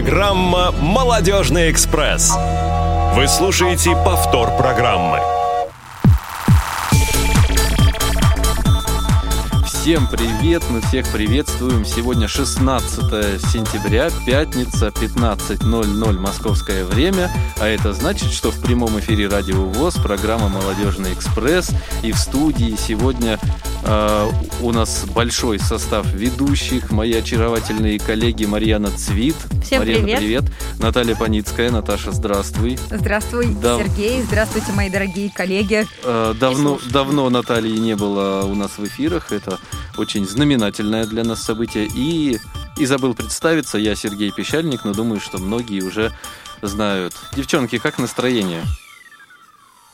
Программа «Молодежный экспресс». Вы слушаете повтор программы. Всем привет, мы всех приветствуем. Сегодня 16 сентября, пятница, 15.00 московское время. А это значит, что в прямом эфире Радио ВОЗ, программа «Молодежный экспресс». И в студии сегодня у нас большой состав ведущих. Мои очаровательные коллеги Марьяна Цвит. Всем Марьяна, привет. привет. Наталья Паницкая. Наташа, здравствуй. Здравствуй, Да. Сергей. Здравствуйте, мои дорогие коллеги. Э, Давно, давно Натальи не было у нас в эфирах. Это очень знаменательное для нас событие. И, и забыл представиться, я Сергей Пещальник, но думаю, что многие уже знают. Девчонки, как настроение?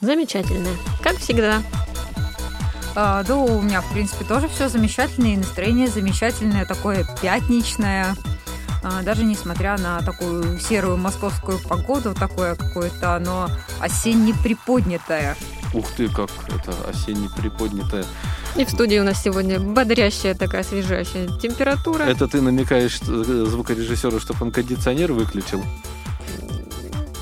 Замечательно. Как всегда. А, да, у меня, в принципе, тоже все замечательно, и настроение замечательное, такое пятничное. А, даже несмотря на такую серую московскую погоду, такое какое-то оно осенне приподнятое. Ух ты, как это осенне приподнятое. И в студии у нас сегодня бодрящая такая освежающая температура. Это ты намекаешь э, звукорежиссеру, чтобы он кондиционер выключил?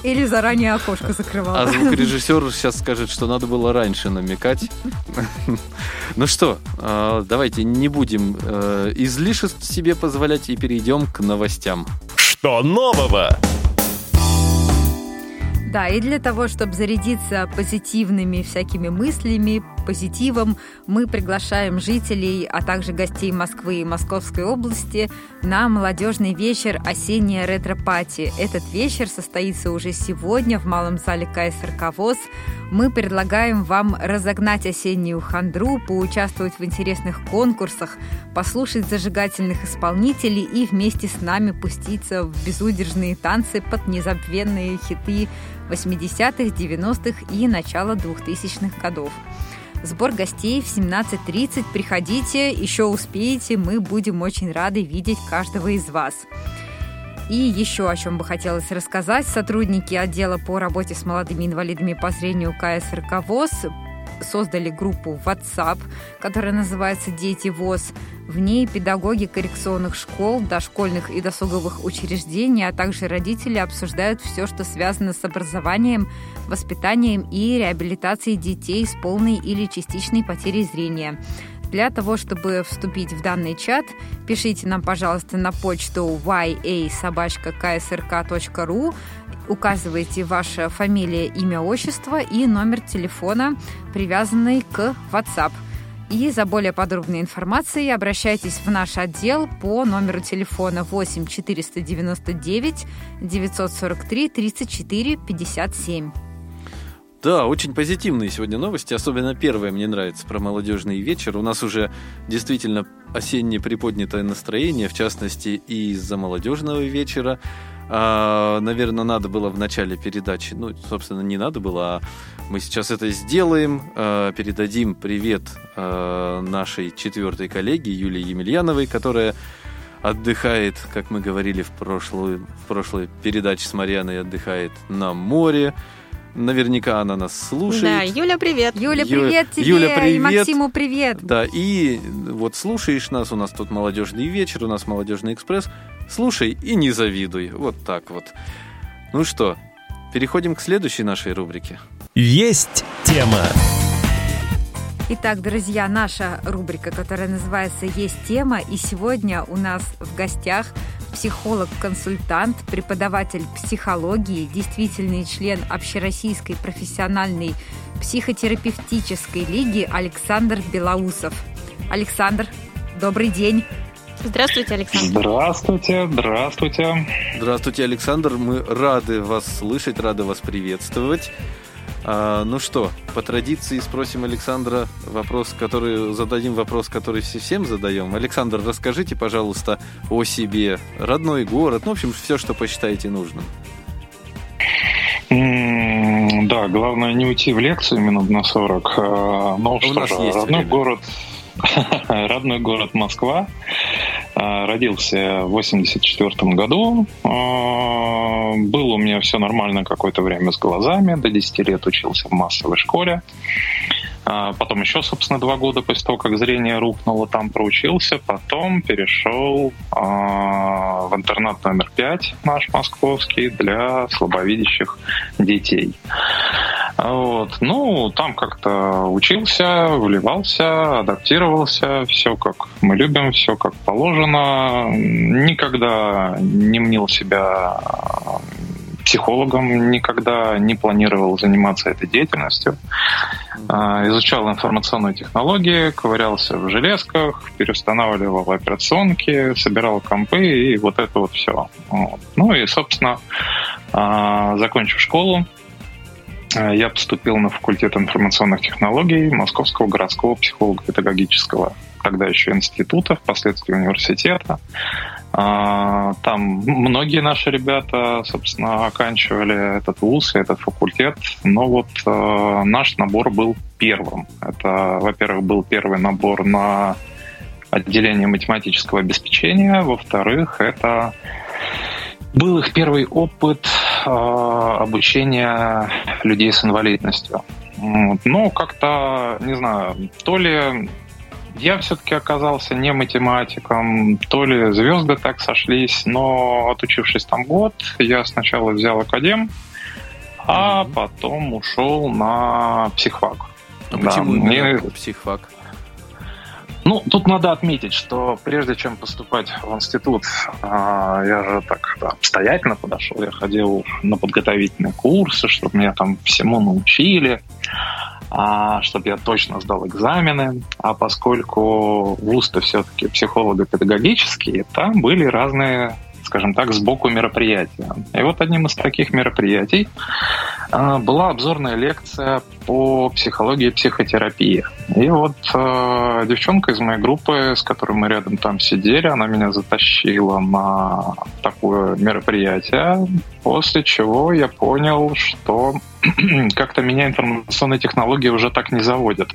Или заранее окошко закрывала. А звукорежиссер сейчас скажет, что надо было раньше намекать. Ну что, э, давайте не будем э, излишеств себе позволять и перейдем к новостям. Что нового? Да, и для того, чтобы зарядиться позитивными всякими мыслями, позитивом, мы приглашаем жителей, а также гостей Москвы и Московской области на молодежный вечер «Осенняя ретро-пати». Этот вечер состоится уже сегодня в Малом зале КСРК ВОЗ. Мы предлагаем вам разогнать осеннюю хандру, поучаствовать в интересных конкурсах, послушать зажигательных исполнителей и вместе с нами пуститься в безудержные танцы под незабвенные хиты 80-х, 90-х и начала 2000-х годов. Сбор гостей в 17.30. Приходите, еще успеете. Мы будем очень рады видеть каждого из вас. И еще о чем бы хотелось рассказать. Сотрудники отдела по работе с молодыми инвалидами по зрению КСРК ВОЗ создали группу WhatsApp, которая называется «Дети ВОЗ». В ней педагоги коррекционных школ, дошкольных и досуговых учреждений, а также родители обсуждают все, что связано с образованием, воспитанием и реабилитацией детей с полной или частичной потерей зрения. Для того, чтобы вступить в данный чат, пишите нам, пожалуйста, на почту ya.ksrk.ru указывайте ваша фамилия, имя, отчество и номер телефона, привязанный к WhatsApp. И за более подробной информацией обращайтесь в наш отдел по номеру телефона 8 499 943 34 57. Да, очень позитивные сегодня новости. Особенно первая мне нравится про молодежный вечер. У нас уже действительно осенне приподнятое настроение, в частности, и из-за молодежного вечера. А, наверное, надо было в начале передачи, ну, собственно, не надо было, а мы сейчас это сделаем. А, передадим привет а, нашей четвертой коллеге Юлии Емельяновой, которая отдыхает, как мы говорили в, прошлую, в прошлой передаче с Марьяной, отдыхает на море. Наверняка она нас слушает. Да, Юля, привет. Юля, Ю- привет тебе! Юля, И привет. Максиму привет! Да, и вот слушаешь нас, у нас тут молодежный вечер, у нас молодежный экспресс. Слушай и не завидуй. Вот так вот. Ну что, переходим к следующей нашей рубрике. Есть тема. Итак, друзья, наша рубрика, которая называется «Есть тема», и сегодня у нас в гостях психолог-консультант, преподаватель психологии, действительный член Общероссийской профессиональной психотерапевтической лиги Александр Белоусов. Александр, добрый день. Здравствуйте, Александр. Здравствуйте, здравствуйте. Здравствуйте, Александр. Мы рады вас слышать, рады вас приветствовать. А, ну что, по традиции спросим Александра вопрос, который зададим вопрос, который все- всем задаем. Александр, расскажите, пожалуйста, о себе, родной город, ну, в общем, все, что посчитаете нужным. Да, главное не уйти в лекцию минут на 40. А, Ну У что же, родной время. город, родной город Москва. А, Родился в 84 году. А, Было у меня все нормально какое-то время с глазами. До 10 лет учился в массовой школе. А потом еще, собственно, два года после того, как зрение рухнуло, там проучился. Потом перешел а, в интернат номер пять наш московский для слабовидящих детей. Вот. Ну, там как-то учился, вливался, адаптировался, все как мы любим, все как положено. Никогда не мнил себя психологом, никогда не планировал заниматься этой деятельностью. А, изучал информационные технологии, ковырялся в железках, переустанавливал операционки, собирал компы и вот это вот все. Ну и, собственно, а, закончив школу, а, я поступил на факультет информационных технологий Московского городского психолого-педагогического, тогда еще института, впоследствии университета. А, там многие наши ребята, собственно, оканчивали этот вуз, этот факультет, но вот э, наш набор был первым. Это, во-первых, был первый набор на отделение математического обеспечения, во-вторых, это был их первый опыт э, обучения людей с инвалидностью. Но как-то, не знаю, то ли я все-таки оказался не математиком, то ли звезды так сошлись, но отучившись там год, я сначала взял академ, а потом ушел на психфак. А да, почему мне... психфак? Ну, тут надо отметить, что прежде чем поступать в институт, а, я же так да, обстоятельно подошел. Я ходил на подготовительные курсы, чтобы меня там всему научили а, чтобы я точно сдал экзамены. А поскольку вуз-то все-таки психолого-педагогический, там были разные скажем так, сбоку мероприятия. И вот одним из таких мероприятий а, была обзорная лекция по психологии и психотерапии. И вот э, девчонка из моей группы, с которой мы рядом там сидели, она меня затащила на такое мероприятие, после чего я понял, что как-то меня информационные технологии уже так не заводят.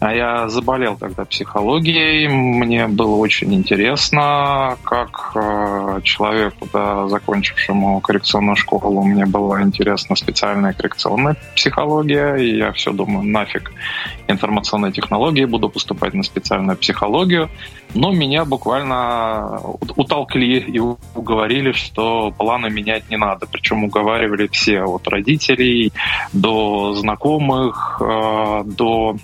А я заболел тогда психологией. Мне было очень интересно, как э, человеку, да, закончившему коррекционную школу, мне была интересна специальная коррекционная психология. И я все думаю, нафиг информационные технологии, буду поступать на специальную психологию. Но меня буквально утолкли и уговорили, что планы менять не надо. Причем уговаривали все, от родителей до знакомых, э, до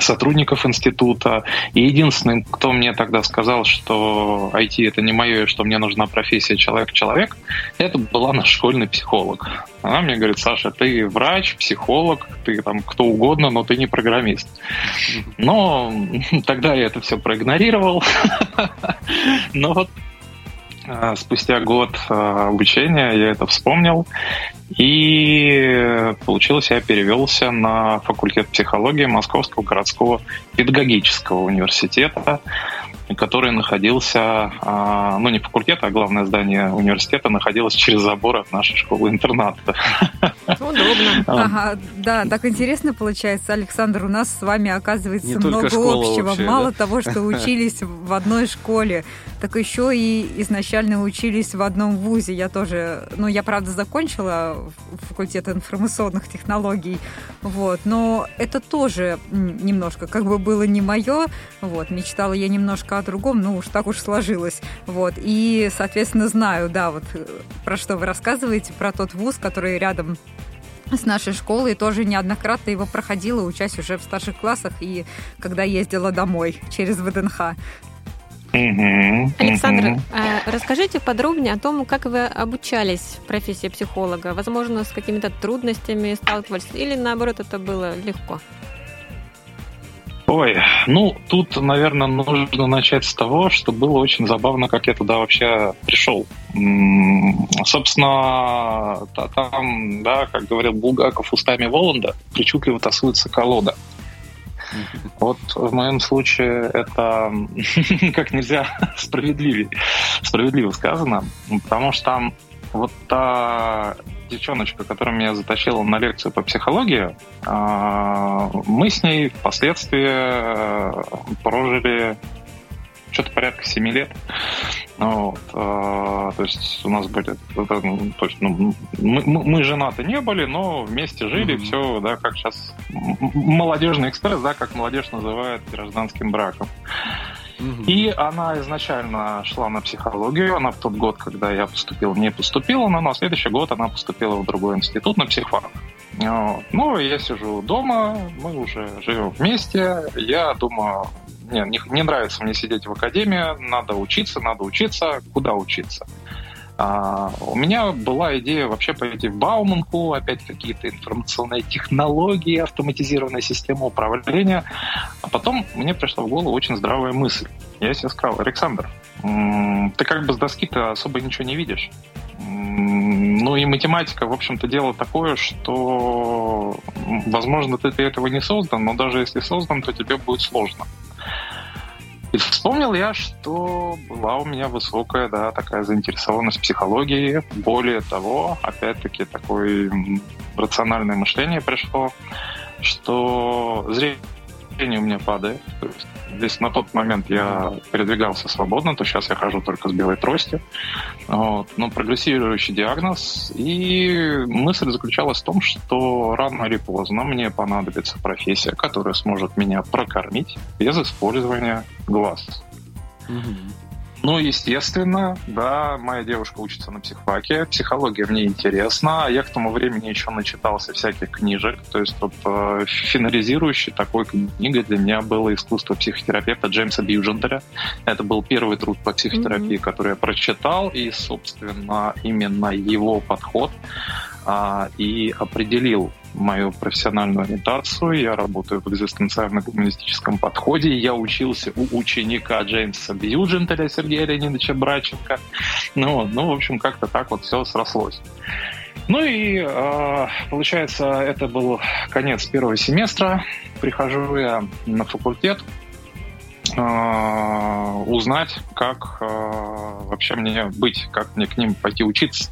сотрудников института. И единственным, кто мне тогда сказал, что IT это не мое, и что мне нужна профессия человек-человек, это была наш школьный психолог. Она мне говорит, Саша, ты врач, психолог, ты там кто угодно, но ты не программист. Но тогда я это все проигнорировал. Но вот спустя год а, обучения я это вспомнил, и получилось, я перевелся на факультет психологии Московского городского педагогического университета который находился, а, ну не факультет, а главное здание университета находилось через забор от нашей школы-интерната. Удобно. Ага, да, так интересно получается, Александр, у нас с вами оказывается не много общего. Вообще, Мало да? того, что учились в одной школе, так еще и изначально учились в одном вузе. Я тоже, ну я правда закончила факультет информационных технологий, вот, но это тоже немножко как бы было не мое, вот, мечтала я немножко о другом, ну уж так уж сложилось. Вот. И, соответственно, знаю, да, вот э, про что вы рассказываете, про тот вуз, который рядом с нашей школы и тоже неоднократно его проходила, учась уже в старших классах и когда ездила домой через ВДНХ. Александр, а расскажите подробнее о том, как вы обучались в профессии психолога. Возможно, с какими-то трудностями сталкивались или наоборот это было легко? Ой, ну тут, наверное, нужно начать с того, что было очень забавно, как я туда вообще пришел. Собственно, там, да, как говорил Булгаков устами Воланда, причудливо тасуется колода. Вот в моем случае это как нельзя справедливее, справедливо сказано, потому что там вот та девчоночка, которая меня затащила на лекцию по психологии, а, мы с ней впоследствии э, прожили что-то порядка 7 лет. Вот, э, то есть у нас были, ну, то есть, ну, мы, мы женаты не были, но вместе жили, mm-hmm. все, да, как сейчас молодежный экспресс, да, как молодежь называет гражданским браком. И она изначально шла на психологию. Она в тот год, когда я поступил, не поступила, но на следующий год она поступила в другой институт на психфак. Вот. Ну, я сижу дома, мы уже живем вместе. Я думаю, не, не, не нравится мне сидеть в академии, надо учиться, надо учиться. Куда учиться? А, у меня была идея вообще пойти в Бауманку, опять какие-то информационные технологии, автоматизированная система управления. А потом мне пришла в голову очень здравая мысль. Я себе сказал, Александр, ты как бы с доски-то особо ничего не видишь. Ну и математика, в общем-то, дело такое, что, возможно, ты для этого не создан, но даже если создан, то тебе будет сложно. И вспомнил я, что была у меня высокая, да, такая заинтересованность психологией. Более того, опять-таки, такое рациональное мышление пришло, что зрение у меня падает. То есть Здесь на тот момент я передвигался свободно, то сейчас я хожу только с белой тростью. Вот. Но прогрессирующий диагноз. И мысль заключалась в том, что рано или поздно мне понадобится профессия, которая сможет меня прокормить без использования глаз. Угу. Ну, естественно, да, моя девушка учится на психфаке, психология мне интересна, я к тому времени еще начитался всяких книжек, то есть вот э, финализирующей такой книгой для меня было «Искусство психотерапевта» Джеймса Бьюджентеля. Это был первый труд по психотерапии, mm-hmm. который я прочитал, и, собственно, именно его подход а, и определил мою профессиональную ориентацию. Я работаю в экзистенциально-гуманистическом подходе. Я учился у ученика Джеймса Бьюджентеля Сергея Леонидовича Браченко. Ну, ну, в общем, как-то так вот все срослось. Ну и э, получается, это был конец первого семестра. Прихожу я на факультет узнать, как э, вообще мне быть, как мне к ним пойти учиться.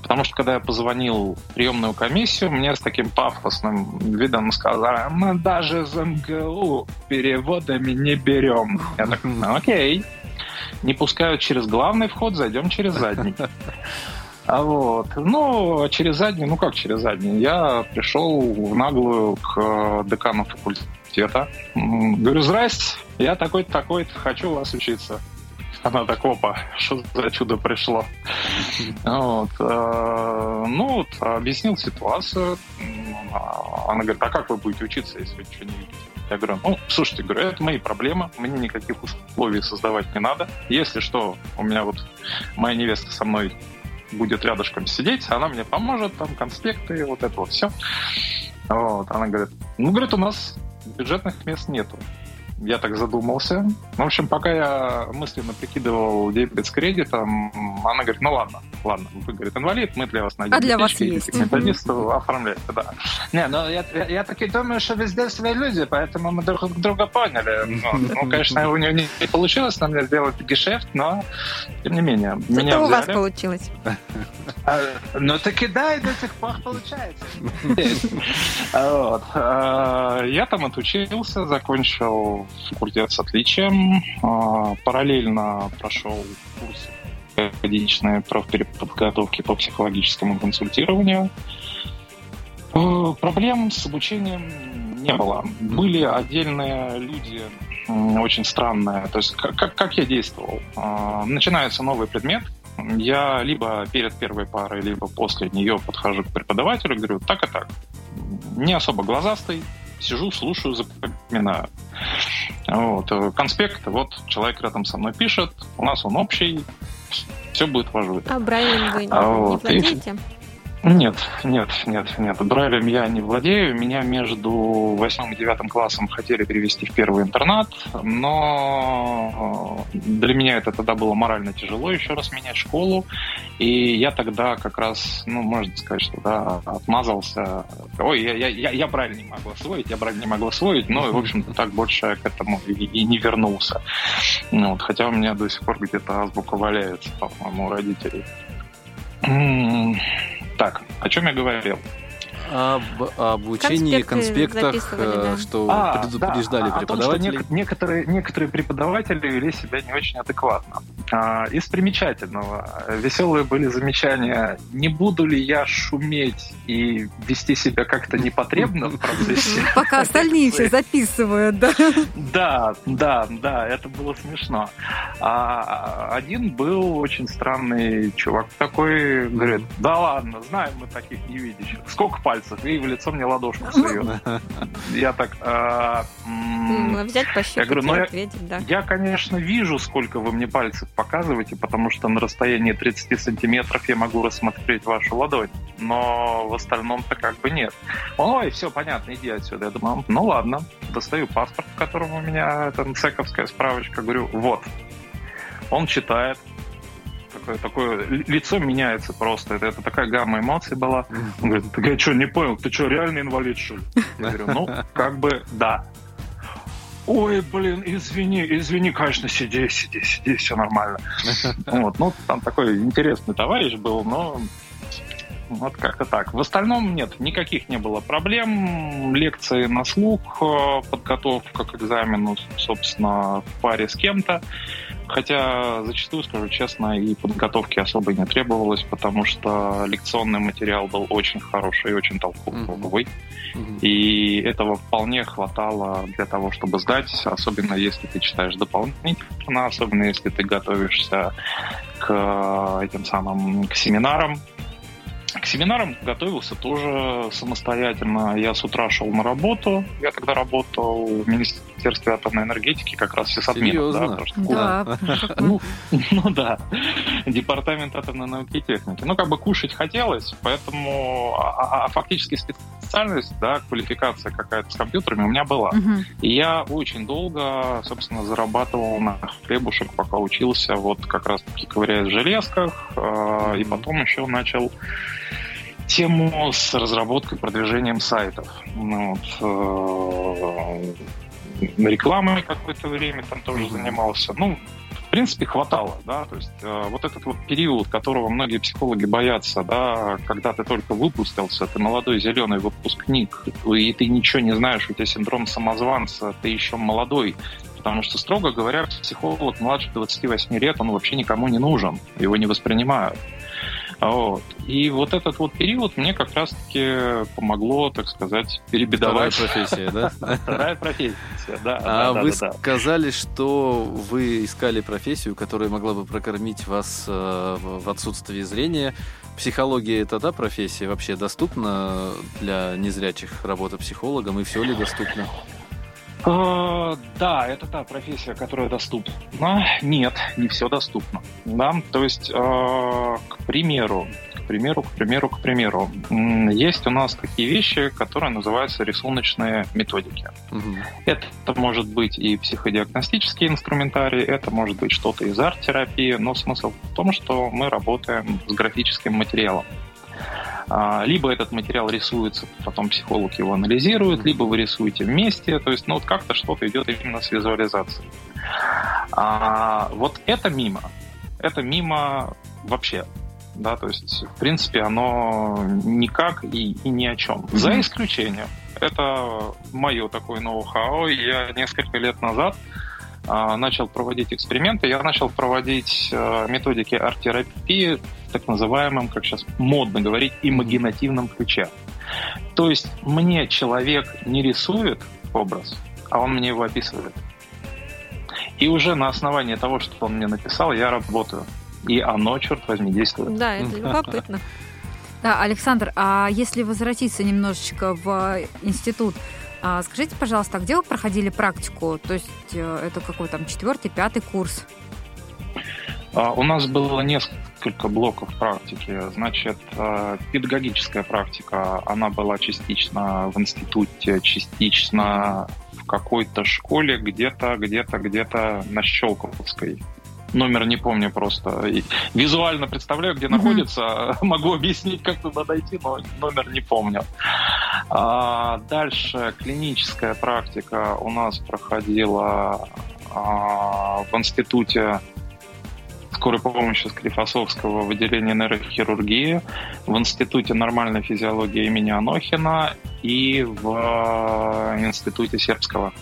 Потому что когда я позвонил в приемную комиссию, мне с таким пафосным видом сказали, мы даже за МГУ переводами не берем. Я так, ну окей. Не пускают через главный вход, зайдем через задний. А вот. Ну, через задний, ну как через задний? Я пришел в наглую к декану факультета. Говорю, здрасте, я такой-то, такой-то, хочу у вас учиться. Она так, опа, что за чудо пришло. Вот. Э, ну, вот, объяснил ситуацию. Она говорит, а как вы будете учиться, если вы ничего не видите? Я говорю, ну, слушайте, говорю, это мои проблемы, мне никаких условий создавать не надо. Если что, у меня вот моя невеста со мной будет рядышком сидеть, она мне поможет, там, конспекты, вот это вот все. Вот, она говорит, ну, говорит, у нас бюджетных мест нету я так задумался. В общем, пока я мысленно прикидывал дебет с кредитом, она говорит, ну ладно, ладно, вы, говорит, инвалид, мы для вас найдем. А для вас есть. Методисту оформляйте, да. Не, ну я, я, я таки думаю, что везде свои люди, поэтому мы друг друга поняли. Ну, ну конечно, у нее не, не получилось на мне сделать гешефт, но тем не менее. Зато меня у вас получилось. А, ну таки да, и до сих пор получается. Вот. А, я там отучился, закончил факультет с отличием. А, параллельно прошел курс годичной профпереподготовки по психологическому консультированию. А, проблем с обучением не было. Были отдельные люди очень странные. То есть как, как я действовал? А, начинается новый предмет, я либо перед первой парой, либо после нее подхожу к преподавателю, говорю, так и так. Не особо глазастый, сижу, слушаю, запоминаю. Вот. Э, конспект, вот человек рядом со мной пишет, у нас он общий, все будет в ажуре. А Брайлем вы а, вот. не владеете? И нет, нет, нет, нет. Брайлем я не владею. Меня между восьмым и девятым классом хотели перевести в первый интернат, но э, для меня это тогда было морально тяжело еще раз менять школу. И я тогда как раз, ну, можно сказать, что да, отмазался. Ой, я, я, я, я Брайль не могу освоить, я Брайль не могу освоить, но, в общем-то, так больше к этому и, и не вернулся. Ну, вот, хотя у меня до сих пор где-то азбука валяется, по-моему, у родителей. Так, о чем я говорил? Об, об учении, Конспекты конспектах, э, да. что А, предупреждали да, о- о том, что некоторые, некоторые преподаватели вели себя не очень адекватно. А, из примечательного. Веселые были замечания. Не буду ли я шуметь и вести себя как-то непотребно в процессе? Пока остальные все записывают, да. Да, да, да, это было смешно. А один был очень странный чувак такой, говорит, да ладно, знаем мы таких невидящих. Сколько пальцев? И в лицо мне ладошку сует. Я так... а, М, Взять, пощупать говорю, ну, ответить, да. я, конечно, вижу, сколько вы мне пальцев показываете, потому что на расстоянии 30 сантиметров я могу рассмотреть вашу ладонь, но в остальном-то как бы нет. Ой, все, понятно, иди отсюда. Я думаю, ну ладно, достаю паспорт, в котором у меня там цековская справочка, говорю, вот. Он читает, такое, такое ли- лицо меняется просто. Это, это такая гамма эмоций была. Он говорит, ты я что, не понял, ты что, реальный инвалид, что ли? Я говорю, ну, как бы, да. Ой, блин, извини, извини, конечно, сиди, сиди, сиди, все нормально. Вот, ну, там такой интересный товарищ был, но вот как-то так. В остальном нет, никаких не было проблем. Лекции на слух, э, подготовка к экзамену, собственно, в паре с кем-то. Хотя, зачастую, скажу честно, и подготовки особо не требовалось, потому что лекционный материал был очень хороший и очень толковый. Мгм. И этого вполне хватало для того, чтобы сдать, особенно если ты читаешь дополнительно, особенно если ты готовишься к э, этим самым к семинарам. К семинарам готовился тоже самостоятельно. Я с утра шел на работу. Я тогда работал в Министерстве атомной энергетики, как раз сисадмином. Серьезно? Да, потому что Да. ну, ну да, департамент атомной науки и техники. Ну, как бы кушать хотелось, поэтому а, а- а фактически специальность, да, квалификация какая-то с компьютерами у меня была. Мгм. И я очень долго, собственно, зарабатывал на хлебушек, пока учился, вот как раз-таки ковыряясь в железках, э, и потом еще начал тему с разработкой, продвижением сайтов. Ну, вот, э, рекламой какое-то время там тоже занимался. Ну, в принципе, хватало, да, то есть э, вот этот вот период, которого многие психологи боятся, да, когда ты только выпустился, ты молодой зеленый выпускник, и ты ничего не знаешь, у тебя синдром самозванца, ты еще молодой, потому что, строго говоря, психолог младше 28 лет, он вообще никому не нужен, его не воспринимают. Вот. И вот этот вот период мне как раз-таки помогло, так сказать, Вторая перебедовать. профессия, да? Вторая профессия, да. А вы сказали, что вы искали профессию, которая могла бы прокормить вас э, в в отсутствии зрения. Психология это та профессия вообще доступна для незрячих работа психологом и все ли доступно? Э, Да, это та профессия, которая доступна. Нет, не все доступно. Да, то есть, э, к примеру, к примеру, к примеру, к примеру, есть у нас такие вещи, которые называются рисуночные методики. Мгм. Это может быть и психодиагностический инструментарий, это может быть что-то из арт-терапии, но смысл в том, что мы работаем с графическим материалом. А, Либо этот материал рисуется, потом психолог его анализирует, либо вы рисуете вместе, то есть ну, вот как-то что-то идет именно с визуализацией. А, вот это мимо. Это мимо вообще. Да, то есть, в принципе, оно никак и, и ни о чем. За исключением. Это мое такое ноу-хау. Я несколько лет назад а, начал проводить эксперименты. Я начал проводить а, методики арт-терапии так называемом, как сейчас модно говорить, имагинативном ключе. То есть мне человек не рисует образ, а он мне его описывает. И уже на основании того, что он мне написал, я работаю. И оно, черт возьми, действует. Да, это любопытно. Да, Александр, а если возвратиться немножечко в институт, а, скажите, пожалуйста, а где вы проходили практику? То есть э, это какой там четвертый, пятый курс? А, У нас было несколько блоков практики. Значит, э, педагогическая практика, она была частично в институте, частично в какой-то школе, где-то, где-то, где-то на Щелковской. Номер не помню просто. И визуально представляю, где Мгм. находится. Могу объяснить, как туда дойти, но номер не помню. А, дальше клиническая практика у нас проходила а, в институте скорой помощи Склифосовского в отделении нейрохирургии, в Институте нормальной физиологии имени Анохина и в э, Институте Сербского.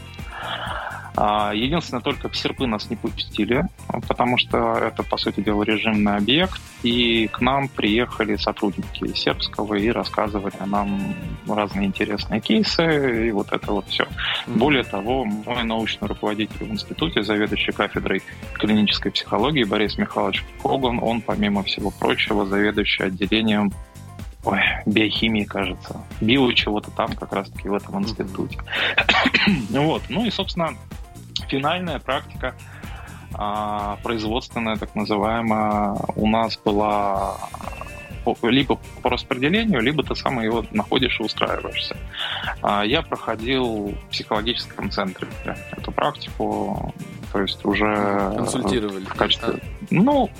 А, единственное, только в серпы нас не пустили, потому что это, по сути дела, режимный объект, и к нам приехали сотрудники сербского и рассказывали нам разные интересные кейсы, и вот это вот все. Более того, мой научный руководитель в институте, заведующий кафедрой клинической психологии Борис Михайлович Коган, он, помимо всего прочего, заведующий отделением ой, биохимии, кажется, био чего-то там как раз-таки в этом институте. вот, ну и, собственно, финальная практика а, производственная, так называемая, у нас была либо по распределению, либо ты сам его находишь и устраиваешься. А, я проходил в психологическом центре эту практику, то есть уже консультировали в качестве, ну,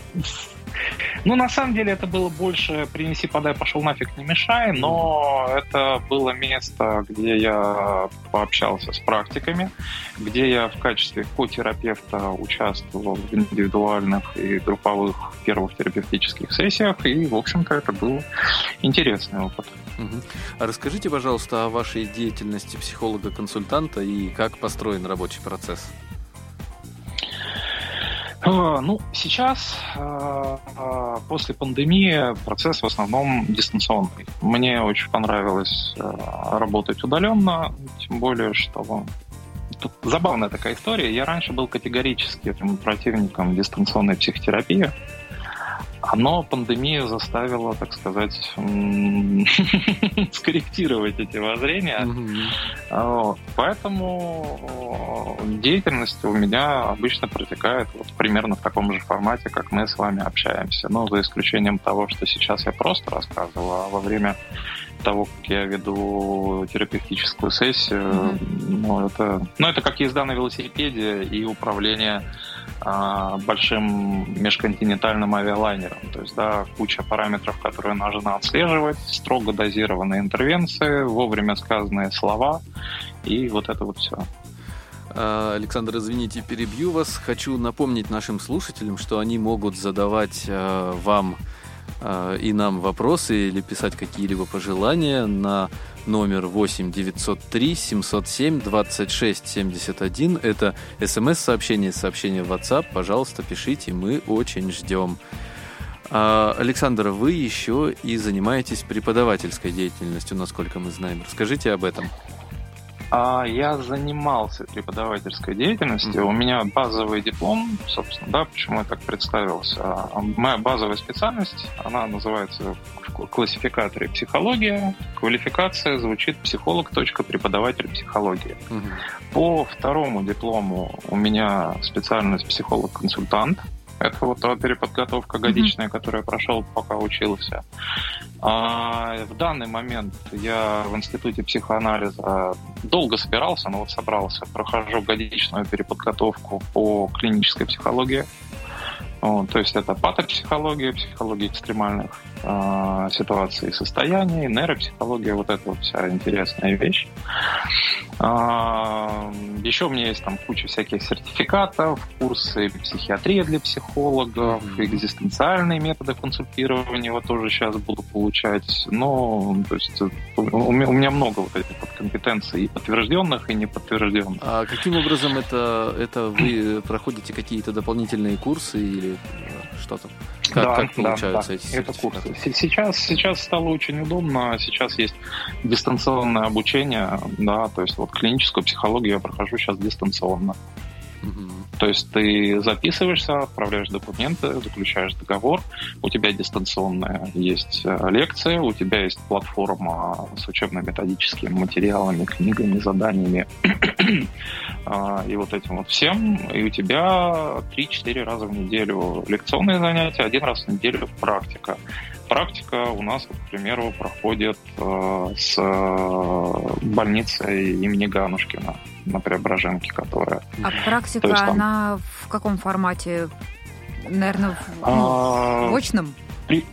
ну, на самом деле, это было больше «принеси, подай, пошел нафиг, не мешай», но это было место, где я пообщался с практиками, где я в качестве ко-терапевта участвовал в индивидуальных и групповых первых терапевтических сессиях, и, в общем-то, это был интересный опыт. А расскажите, пожалуйста, о вашей деятельности психолога-консультанта и как построен рабочий процесс. А, ну, сейчас, а, а, после пандемии, процесс в основном дистанционный. Мне очень понравилось работать удаленно, тем более, что Тут забавная такая история. Я раньше был категорически противником дистанционной психотерапии оно пандемия заставила, так сказать, скорректировать эти воззрения. Поэтому деятельность у меня обычно протекает вот примерно в таком же формате, как мы с вами общаемся. Но за исключением того, что сейчас я просто рассказываю, а во время того, как я веду терапевтическую сессию, mm-hmm. ну, это, ну, это как езда на велосипеде и управление большим межконтинентальным авиалайнером. То есть, да, куча параметров, которые нужно отслеживать, строго дозированные интервенции, вовремя сказанные слова и вот это вот все. А, Александр, извините, перебью вас. Хочу напомнить нашим слушателям, что они могут задавать а, вам и нам вопросы или писать какие-либо пожелания на номер 8 903 707 26 71. Это смс-сообщение, сообщение в WhatsApp. Пожалуйста, пишите, мы очень ждем. А, Александр, вы еще и занимаетесь преподавательской деятельностью, насколько мы знаем. Расскажите об этом. А, я занимался преподавательской деятельностью. Mm-hmm. У меня базовый диплом, собственно, да, почему я так представился. А, моя базовая специальность, она называется в классификаторе психология. Квалификация звучит психолог. Преподаватель психологии. Mm-hmm. По второму диплому у меня специальность психолог-консультант. Это вот та переподготовка годичная, mm-hmm. которую я прошел, пока учился. А в данный момент я в Институте психоанализа долго собирался, но вот собрался. Прохожу годичную переподготовку по клинической психологии. Вот, то есть это патопсихология, психология экстремальных э, ситуаций и состояний, нейропсихология, вот это вот вся интересная вещь. А, еще у меня есть там куча всяких сертификатов, курсы психиатрия для психологов, экзистенциальные методы консультирования вот тоже сейчас буду получать. Но, то есть, у меня, у меня много вот этих вот компетенций и подтвержденных, и неподтвержденных. А каким образом это, это вы проходите какие-то дополнительные курсы или что-то? Как, да, как получаются да, эти это курсы. Сейчас, сейчас стало очень удобно. Сейчас есть дистанционное обучение, да, то есть вот клиническую психологию я прохожу сейчас дистанционно. Угу. То есть ты записываешься, отправляешь документы, заключаешь договор, у тебя дистанционная есть э, лекция, у тебя есть платформа с учебно-методическими материалами, книгами, заданиями а, и вот этим вот всем, и у тебя 3-4 раза в неделю лекционные занятия, один раз в неделю практика. Практика у нас, к примеру, проходит э, с э, больницей имени Ганушкина на Преображенке, которая... А практика, есть, там... она в каком формате? Наверное, в, ну, а... в очном? При...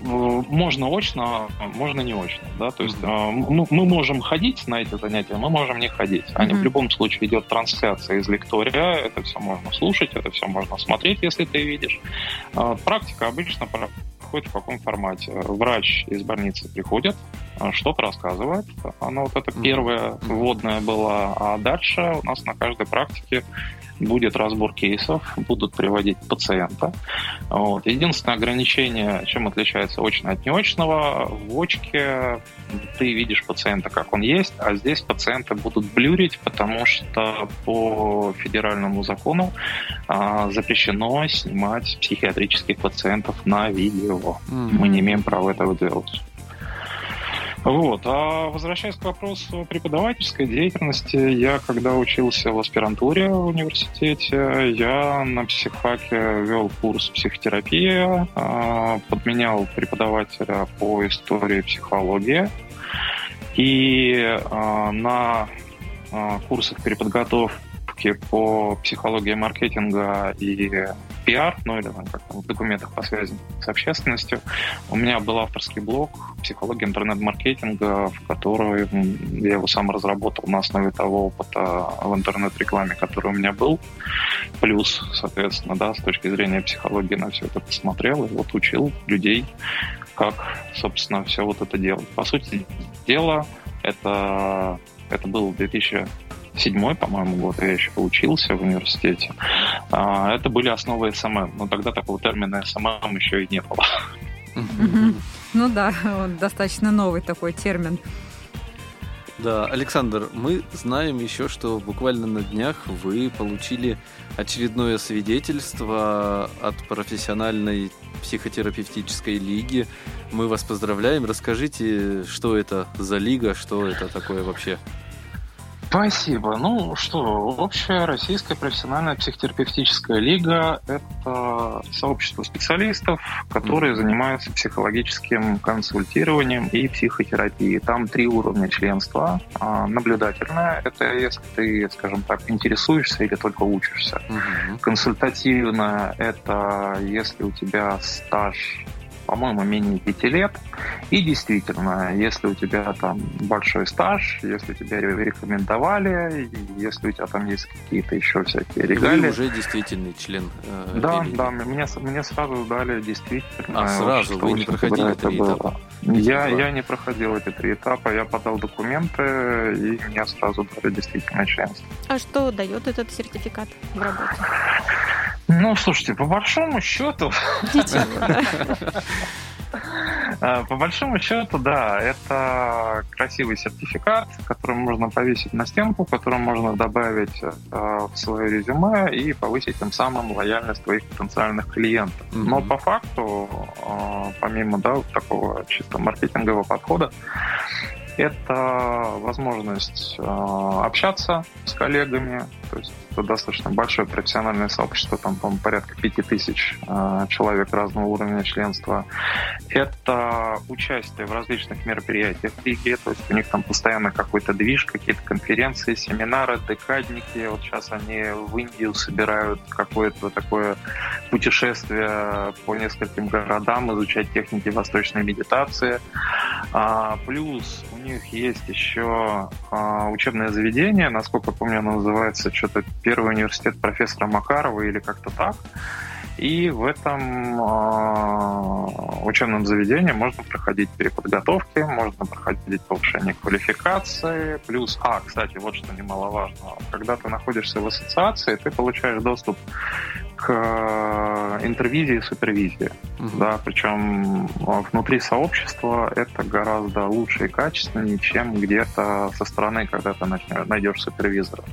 Можно очно, можно не очно. Да? То есть mm-hmm. мы, можем ходить на эти занятия, мы можем не ходить. Они mm-hmm. в любом случае идет трансляция из лектория, это все можно слушать, это все можно смотреть, если ты видишь. А, практика обычно проходит в каком формате? Врач из больницы приходит, а, что-то рассказывает. Оно вот это первое вводное было. А дальше у нас на каждой практике будет разбор кейсов, будут приводить пациента. Вот. Единственное ограничение, чем отличается очно от неочного, в очке ты видишь пациента, как он есть, а здесь пациенты будут блюрить, потому что по федеральному закону а, запрещено снимать психиатрических пациентов на видео. Mm-hmm. Мы не имеем права этого делать. Вот. А возвращаясь к вопросу преподавательской деятельности, я когда учился в аспирантуре в университете, я на психфаке вел курс психотерапии, а, подменял преподавателя по истории психологии. И а, на а, курсах переподготовки по психологии маркетинга и пиар, ну или там, как в документах по связи с общественностью. У меня был авторский блог «Психология интернет-маркетинга», в который я его сам разработал на основе того опыта в интернет-рекламе, который у меня был. Плюс, соответственно, да, с точки зрения психологии на все это посмотрел и вот учил людей, как, собственно, все вот это делать. По сути дела, это, это был 2000 седьмой, по-моему, год я еще учился в университете. А, это были основы SMM, но тогда такого термина SMM еще и не было. Ну да, достаточно новый такой термин. Да, Александр, мы знаем еще, что буквально на днях вы получили очередное свидетельство от профессиональной психотерапевтической лиги. Мы вас поздравляем. Расскажите, что это за лига, что это такое вообще? Спасибо. Ну что, общая российская профессиональная психотерапевтическая лига – это сообщество специалистов, которые занимаются психологическим консультированием и психотерапией. Там три уровня членства. А, наблюдательное – это если ты, скажем так, интересуешься или только учишься. Угу. Консультативное – это если у тебя стаж по-моему, менее пяти лет. И действительно, если у тебя там большой стаж, если тебя рекомендовали, если у тебя там есть какие-то еще всякие регалии. Вы уже действительный член э, Да, да, мне, мне сразу дали действительно. А сразу? Вы не проходили три этапа? Я, я не проходил эти три этапа, я подал документы, и мне сразу дали действительно членство. А что дает этот сертификат в работе? Ну, слушайте, по большому счету... А, по большому счету, да, это красивый сертификат, который можно повесить на стенку, который можно добавить э, в свое резюме и повысить тем самым лояльность твоих потенциальных клиентов. Но по факту, э, помимо да, такого чисто маркетингового подхода, это возможность э, общаться с коллегами, то есть это достаточно большое профессиональное сообщество, там, по порядка пяти тысяч э, человек разного уровня членства. Это участие в различных мероприятиях Риге, то есть у них там постоянно какой-то движ, какие-то конференции, семинары, декадники. Вот сейчас они в Индию собирают какое-то такое путешествие по нескольким городам, изучать техники восточной медитации. А, плюс у них есть еще а, учебное заведение, насколько помню, оно называется что-то Первый университет профессора Макарова или как-то так. И в этом э, учебном заведении можно проходить переподготовки, можно проходить повышение квалификации. Плюс, а, кстати, вот что немаловажно. Когда ты находишься в ассоциации, ты получаешь доступ к э, интервизии и супервизии. Угу. Да, причем внутри сообщества это гораздо лучше и качественнее, чем где-то со стороны, когда ты найдешь супервизора.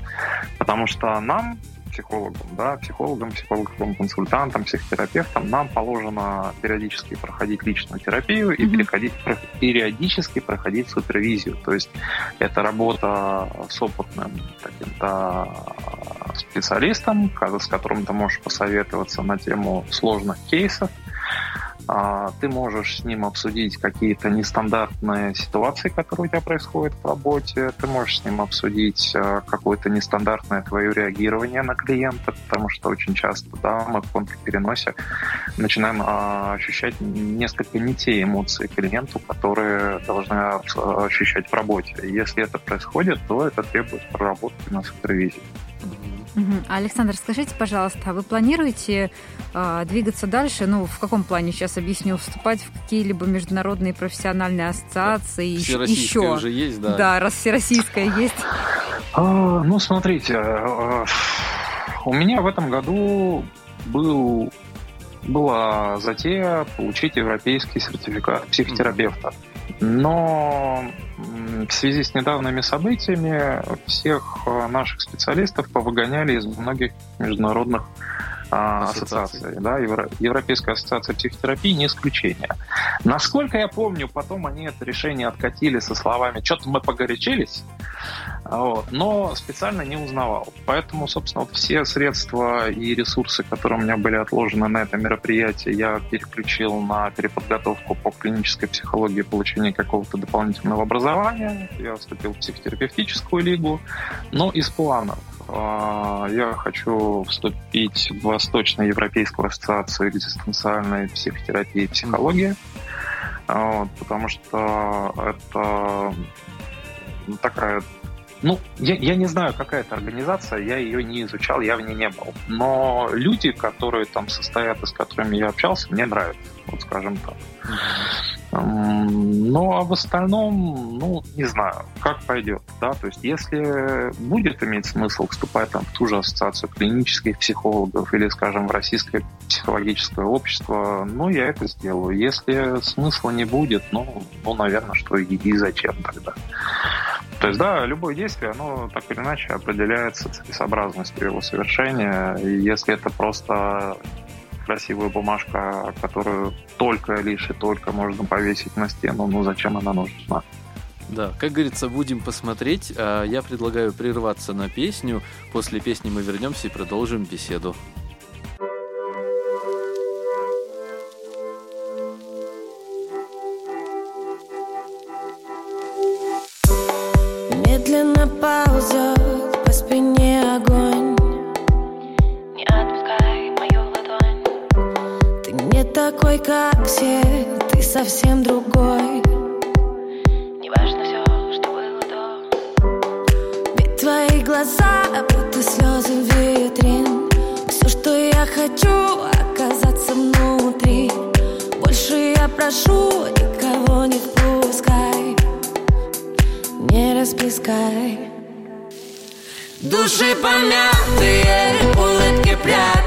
Потому что нам психологам, да, психологам, психологам, консультантам, психотерапевтам, нам положено периодически проходить личную терапию и переходить, периодически проходить супервизию. То есть это работа с опытным каким-то специалистом, с которым ты можешь посоветоваться на тему сложных кейсов, ты можешь с ним обсудить какие-то нестандартные ситуации, которые у тебя происходят в работе. Ты можешь с ним обсудить а, какое-то нестандартное твое реагирование на клиента, потому что очень часто да, мы в контрпереносе начинаем а, ощущать несколько не те эмоции клиенту, которые должны ощущать в работе. Если это происходит, то это требует проработки на супервизии. Александр, скажите, пожалуйста, а вы планируете э, двигаться дальше? Ну, в каком плане сейчас объясню? Вступать в какие-либо международные профессиональные ассоциации? Все еще? уже есть, да. Да, раз всероссийская есть. А, ну, смотрите, а, у меня в этом году был, была затея получить европейский сертификат психотерапевта. Но в связи с недавними событиями всех э, наших специалистов повыгоняли из многих международных а, ассоциаций. Да, Евро, Европейская ассоциация психотерапии не исключение. Насколько я помню, потом они это решение откатили со словами «что-то мы погорячились», вот, но специально не узнавал. Поэтому, собственно, вот все средства и ресурсы, которые у меня были отложены на это мероприятие, я переключил на переподготовку по клинической психологии, получение какого-то дополнительного образования. Я вступил в психотерапевтическую лигу. Но из планов а, я хочу вступить в Восточноевропейскую ассоциацию экзистенциальной психотерапии и психологии, вот, потому что это такая ну, я, я не знаю, какая это организация, я ее не изучал, я в ней не был. Но люди, которые там состоят и с которыми я общался, мне нравятся, вот скажем так. Ну, а в остальном, ну, не знаю, как пойдет, да, то есть если будет иметь смысл вступать там в ту же ассоциацию клинических психологов или, скажем, в российское психологическое общество, ну, я это сделаю. Если смысла не будет, ну, ну наверное, что и, и зачем тогда. То есть, да, любое действие, оно так или иначе определяется целесообразностью его совершения. И если это просто красивая бумажка, которую только лишь и только можно повесить на стену, ну зачем она нужна? Да, как говорится, будем посмотреть. А я предлагаю прерваться на песню. После песни мы вернемся и продолжим беседу. Медленно ползет такой, как все, ты совсем другой. Не важно все, что было до. Ведь твои глаза, будто слезы витрин Все, что я хочу, оказаться внутри. Больше я прошу, никого не впускай. Не расплескай. Души помятые, улыбки прятали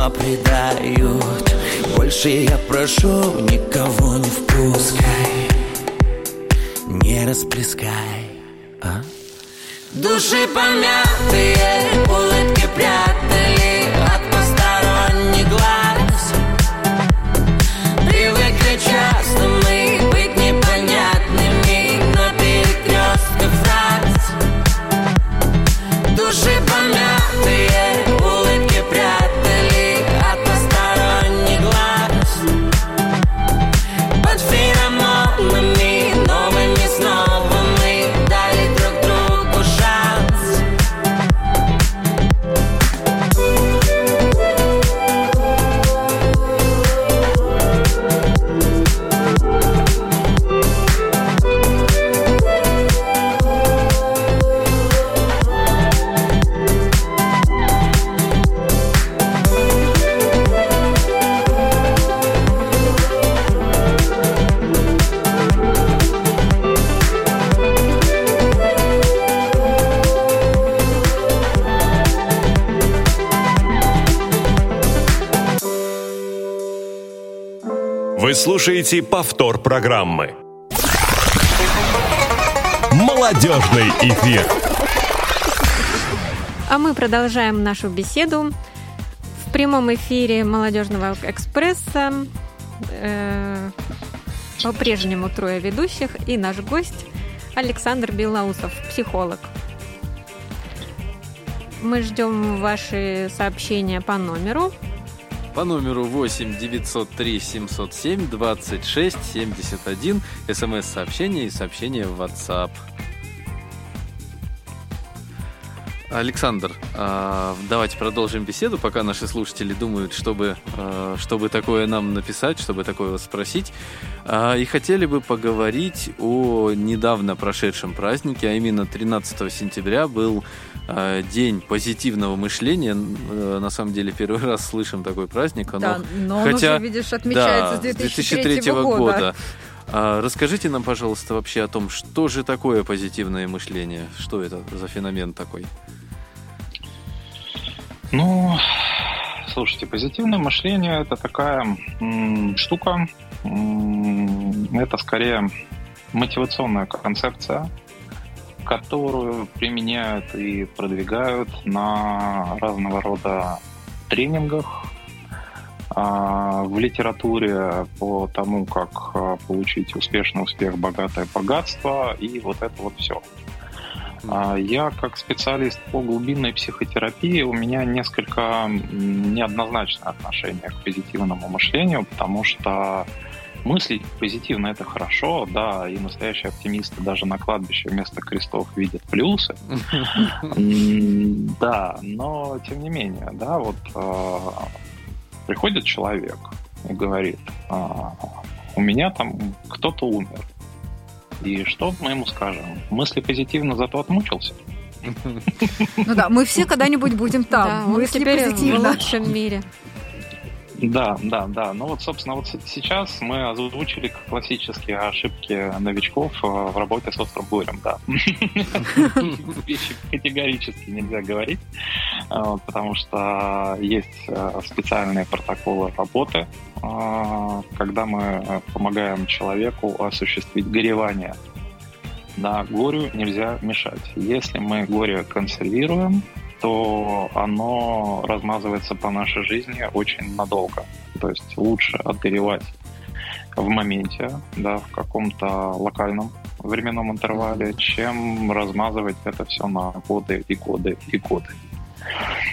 слова предают Больше я прошу, никого не впускай Не расплескай, а? Души помятые, слушаете повтор программы. Молодежный эфир. А мы продолжаем нашу беседу в прямом эфире Молодежного экспресса. Э, по-прежнему трое ведущих и наш гость Александр Белоусов, психолог. Мы ждем ваши сообщения по номеру. По номеру 8 903 707 26 71 смс-сообщение и сообщение в WhatsApp. Александр, давайте продолжим беседу, пока наши слушатели думают, чтобы, а, чтобы такое нам написать, чтобы такое вас спросить. А, И хотели бы поговорить о недавно прошедшем празднике, а именно 13 сентября был а, День позитивного мышления. Э, На самом деле первый раз слышим такой праздник. Оно- Да, но он хотя- уже, видишь, отмечается да, с 2003 года. года. А, расскажите нам, пожалуйста, вообще о том, что же такое позитивное мышление? Что это за феномен такой? Ну, слушайте, позитивное мышление это такая м, штука, м, это скорее мотивационная концепция, которую применяют и продвигают на разного рода тренингах, а, в литературе по тому, как а, получить успешный успех, богатое богатство и вот это вот все. А, Я как специалист по глубинной психотерапии, у меня несколько неоднозначное отношение к позитивному мышлению, потому что мыслить позитивно это хорошо, да, и настоящие оптимисты даже на кладбище вместо крестов видят плюсы. Да, но тем не менее, да, вот а, приходит человек и говорит, а, у меня там кто-то умер. И что мы ему скажем? Мысли позитивно, зато отмучился. Ну да, мы все когда-нибудь будем Да, там. он Мысли теперь в позитивно. лучшем мире. Да, да, да. Ну вот, собственно, вот сейчас мы озвучили классические ошибки новичков э, в работе с острым горем, да. Вещи категорически нельзя говорить, э, потому что есть э, специальные протоколы работы, когда мы помогаем человеку осуществить горевание. Да, горю нельзя мешать. Если мы горе консервируем, то оно размазывается по нашей жизни очень надолго. То есть лучше отгоревать в моменте, да, в каком-то локальном временном интервале, чем размазывать это все на годы и годы и годы.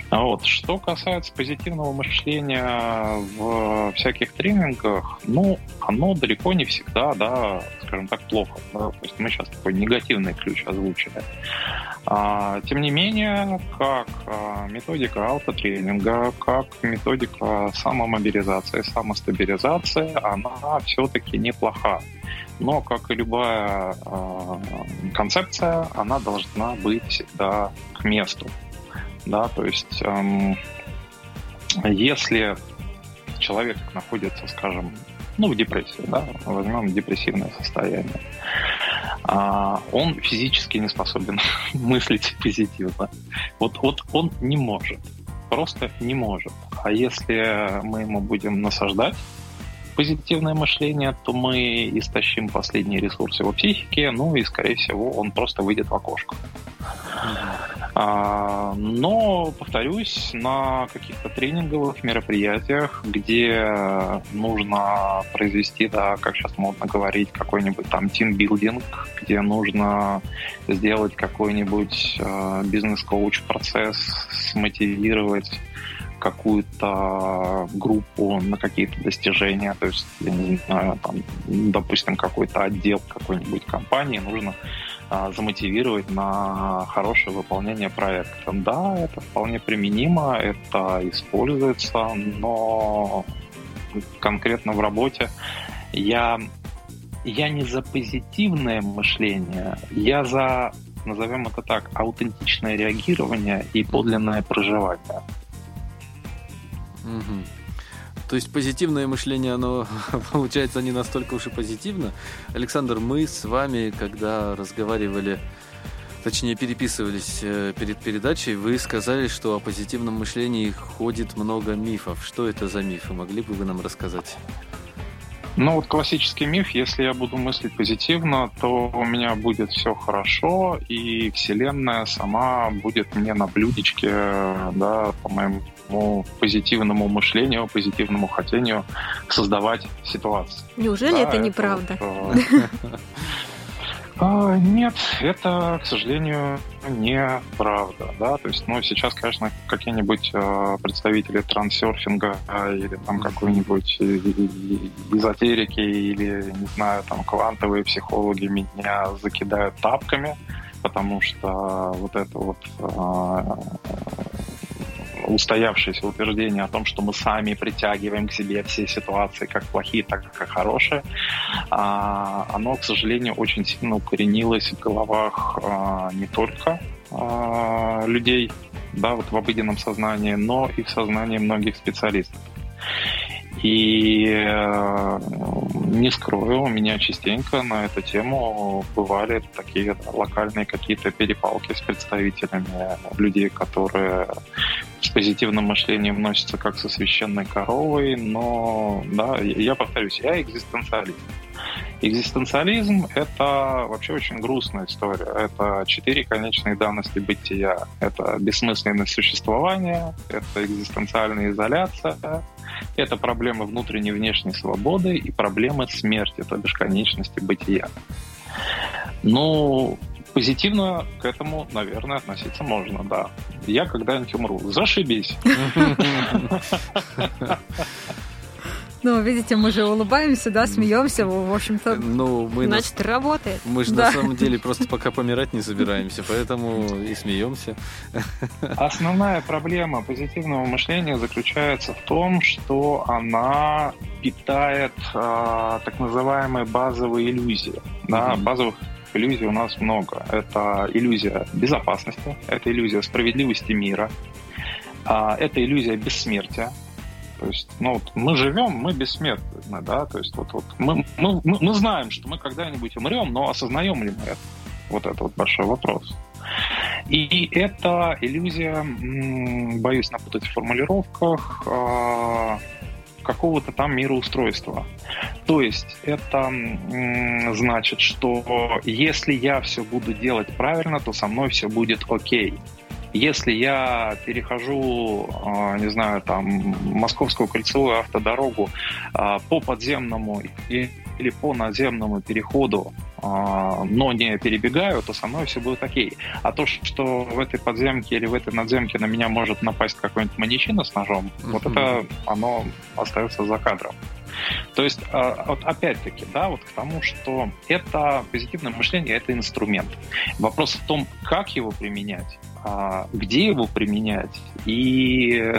А Вот. Что касается позитивного мышления в всяких тренингах, ну, оно далеко не всегда, да, скажем так, плохо. да. То есть мы сейчас такой негативный ключ озвучили. А, тем не менее, как а, методика аутотренинга, как методика самомобилизации, самостабилизации, она все-таки неплоха. Но, как и любая а, концепция, она должна быть всегда к месту. Да, то есть, эм, если человек находится, скажем, ну, в депрессии, да, возьмем депрессивное состояние, а, он физически не способен мыслить позитивно. Вот, вот он не может, просто не может. А если мы ему будем насаждать позитивное мышление, то мы истощим последние ресурсы его психики, ну и, скорее всего, он просто выйдет в окошко. А, Но, повторюсь, на каких-то тренинговых мероприятиях, где нужно произвести, да, как сейчас модно говорить, какой-нибудь там тимбилдинг, где нужно сделать какой-нибудь э, бизнес-коуч процесс, смотивировать какую-то группу на какие-то достижения, то есть, я не знаю, там, допустим, какой-то отдел какой-нибудь компании нужно а, замотивировать на хорошее выполнение проекта. Да, это вполне применимо, это используется, но конкретно в работе я, я не за позитивное мышление, я за, назовем это так, аутентичное реагирование и подлинное проживание. Мгм. То есть позитивное мышление, оно получается не настолько уж и позитивно. Александр, мы с вами, когда разговаривали, точнее переписывались э, перед передачей, вы сказали, что о позитивном мышлении ходит много мифов. Что это за мифы? Могли бы вы нам рассказать? Ну вот классический миф, если я буду мыслить позитивно, то у меня будет все хорошо, и Вселенная сама будет мне на блюдечке, да, по моему позитивному мышлению, позитивному хотению создавать ситуации. Неужели Да, это неправда? а, Нет, это, к сожалению, неправда. Да? То есть, ну, сейчас, конечно, какие-нибудь э, представители трансерфинга а, или там какой-нибудь эзотерики или, не знаю, там квантовые психологи меня закидают тапками, потому что вот это вот э, устоявшееся утверждение о том, что мы сами притягиваем к себе все ситуации, как плохие, так и хорошие, а, оно, к сожалению, очень сильно укоренилось в головах а, не только а, людей, да, вот в обыденном сознании, но и в сознании многих специалистов. И э, не скрою, у меня частенько на эту тему бывали такие локальные какие-то перепалки с представителями людей, которые с позитивным мышлением носятся как со священной коровой, но, да, я повторюсь, я экзистенциалист. Экзистенциализм — это вообще очень грустная история. Это четыре конечные данности бытия. Это бессмысленность существования, это экзистенциальная изоляция, это проблемы внутренней и внешней свободы и проблемы смерти, то бишь конечности бытия. Ну, позитивно к этому, наверное, относиться можно, да. Я когда-нибудь умру. Зашибись. Ну, видите, мы же улыбаемся, да, смеемся, в общем-то. Ну, мы, на- Значит, работает. мы же Да. на самом деле просто пока помирать не собираемся, поэтому и смеемся. Основная проблема позитивного мышления заключается в том, что она питает а, так называемые базовые иллюзии. Да, Мгм. базовых иллюзий у нас много. Это иллюзия безопасности, это иллюзия справедливости мира, а, это иллюзия бессмертия. То есть, ну, вот мы живем, мы бессмертны, да, то есть вот, вот мы, мы, мы знаем, что мы когда-нибудь умрем, но осознаем ли мы это? Вот это вот большой вопрос. И это иллюзия, боюсь напутать в формулировках, а, какого-то там мироустройства. То есть это значит, что если я все буду делать правильно, то со мной все будет окей. Если я перехожу, а, не знаю, там, Московскую кольцевую автодорогу а, по подземному или по наземному переходу, а, но не перебегаю, то со мной все будет окей. А то, что в этой подземке или в этой надземке на меня может напасть какой-нибудь маньячина с ножом, вот Мгм. это оно остается за кадром. То есть, вот опять-таки, да, вот к тому, что это позитивное мышление, это инструмент. Вопрос в том, как его применять, а, где его применять и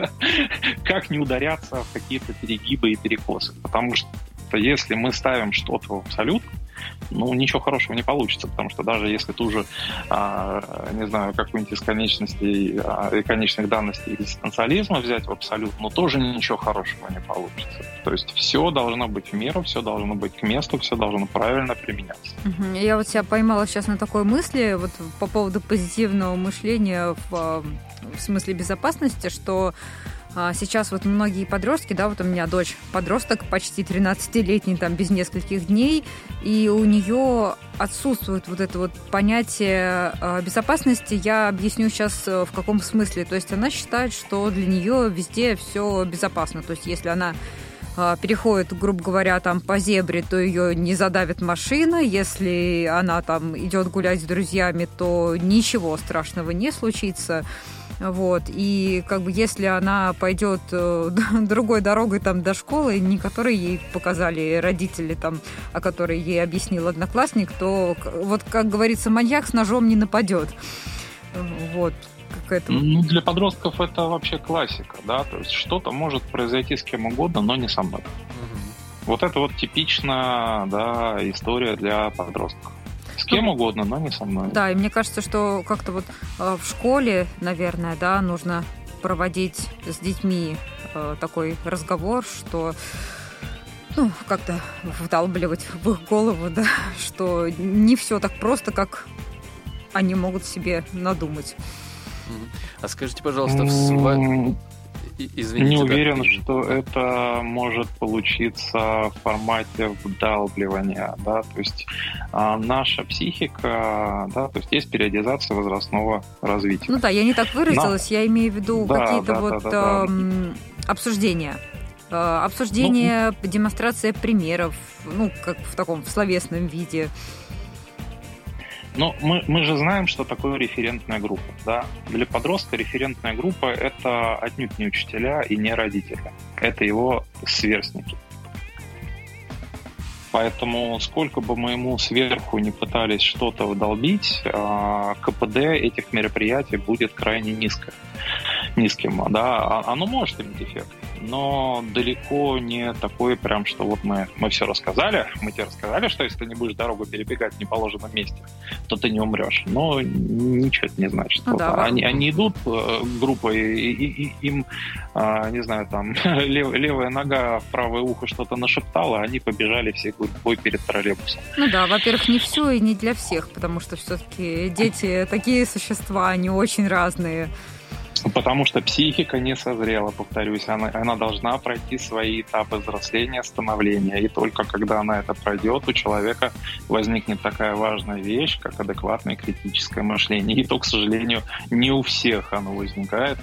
как не ударяться в какие-то перегибы и перекосы. Потому что если мы ставим что-то в абсолют, ну, ничего хорошего не получится, потому что даже если ту же, а, не знаю, какую-нибудь из конечностей, а, и конечных данностей экзистенциализма взять в абсолют, ну, тоже ничего хорошего не получится. То есть все должно быть в меру, все должно быть к месту, все должно правильно применяться. Я вот себя поймала сейчас на такой мысли, вот по поводу позитивного мышления в, а, в смысле безопасности, что сейчас вот многие подростки, да, вот у меня дочь подросток, почти 13-летний, там, без нескольких дней, и у нее отсутствует вот это вот понятие а, безопасности. Я объясню сейчас в каком смысле. То есть она считает, что для нее везде все безопасно. То есть если она а, переходит, грубо говоря, там по зебре, то ее не задавит машина. Если она там идет гулять с друзьями, то ничего страшного не случится. Вот. И как бы если она пойдет э, другой дорогой там до школы, не которой ей показали родители, там, а которой ей объяснил одноклассник, то к- вот, как говорится, маньяк с ножом не нападет. Вот. Какая-то вот Ну, для подростков это вообще классика, да, то есть что-то может произойти с кем угодно, но не со мной. Вот это вот типичная, да, история для подростков. С кем угодно, но не со мной. Да, и мне кажется, что как-то вот э, в школе, наверное, да, нужно проводить с детьми э, такой разговор, что ну, как-то вдалбливать в их голову, да, что не все так просто, как они могут себе надумать. А скажите, пожалуйста, в Извините, Не да, уверен, перебил. что это может получиться в формате вдалбливания, да, то есть а, наша психика, да, то есть есть периодизация возрастного развития. Ну да, я не так выразилась, я имею в виду Да, какие-то да, вот да, да, да. эм, обсуждения. Э, Обсуждение, демонстрация примеров, ну, как в таком в словесном виде. Но мы, мы же знаем, что такое референтная группа. Да? Для подростка референтная группа – это отнюдь не учителя и не родители. Это его сверстники. Поэтому сколько бы мы ему сверху не пытались что-то вдолбить, а, КПД этих мероприятий будет крайне низко, низким. Да? А- Оно может иметь эффект, но далеко не такой прям, что вот мы, мы все рассказали, мы тебе рассказали, что если ты не будешь дорогу перебегать в неположенном месте, то ты не умрешь. Но ничего это не значит. Ну Вот да, они, они идут э, группой, и, и- и им, а, не знаю, там лев- левая нога в правое ухо что-то нашептала, они побежали все гурьбой перед троллейбусом. Ну да, во-первых, не все и не для всех, потому что все-таки дети такие существа, они очень разные. Потому что психика не созрела, повторюсь. Она, она должна пройти свои этапы взросления, становления. И только когда она это пройдет, у человека возникнет такая важная вещь, как адекватное критическое мышление. И то, к сожалению, не у всех оно возникает.